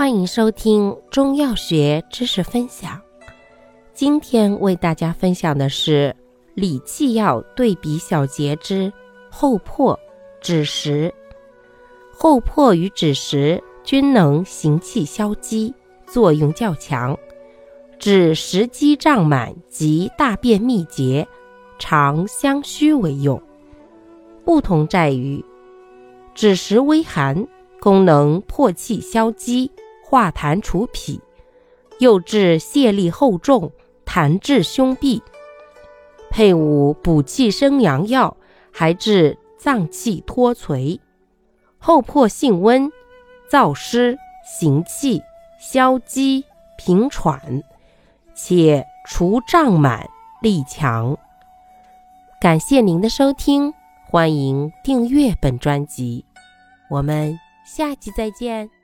欢迎收听中药学知识分享。今天为大家分享的是理气药对比小节之厚朴、枳实。厚朴与枳实均能行气消积，作用较强，治食积胀满及大便秘结、常相虚为用。不同在于，枳实微寒，功能破气消积。化痰除痞，又治泄力厚重、痰滞胸痹，配伍补气生阳药，还治脏气脱垂。后破性温，燥湿行气消积平喘，且除胀满力强。感谢您的收听，欢迎订阅本专辑，我们下期再见。